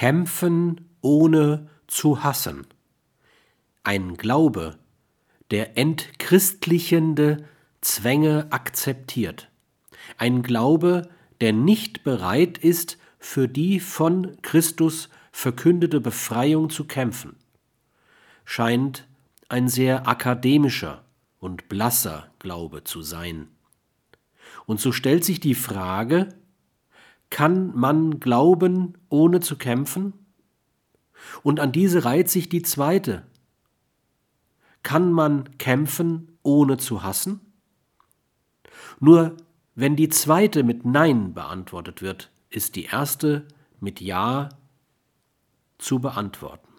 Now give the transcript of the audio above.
Kämpfen ohne zu hassen. Ein Glaube, der entchristlichende Zwänge akzeptiert. Ein Glaube, der nicht bereit ist, für die von Christus verkündete Befreiung zu kämpfen, scheint ein sehr akademischer und blasser Glaube zu sein. Und so stellt sich die Frage, kann man glauben, ohne zu kämpfen? Und an diese reiht sich die zweite. Kann man kämpfen, ohne zu hassen? Nur wenn die zweite mit Nein beantwortet wird, ist die erste mit Ja zu beantworten.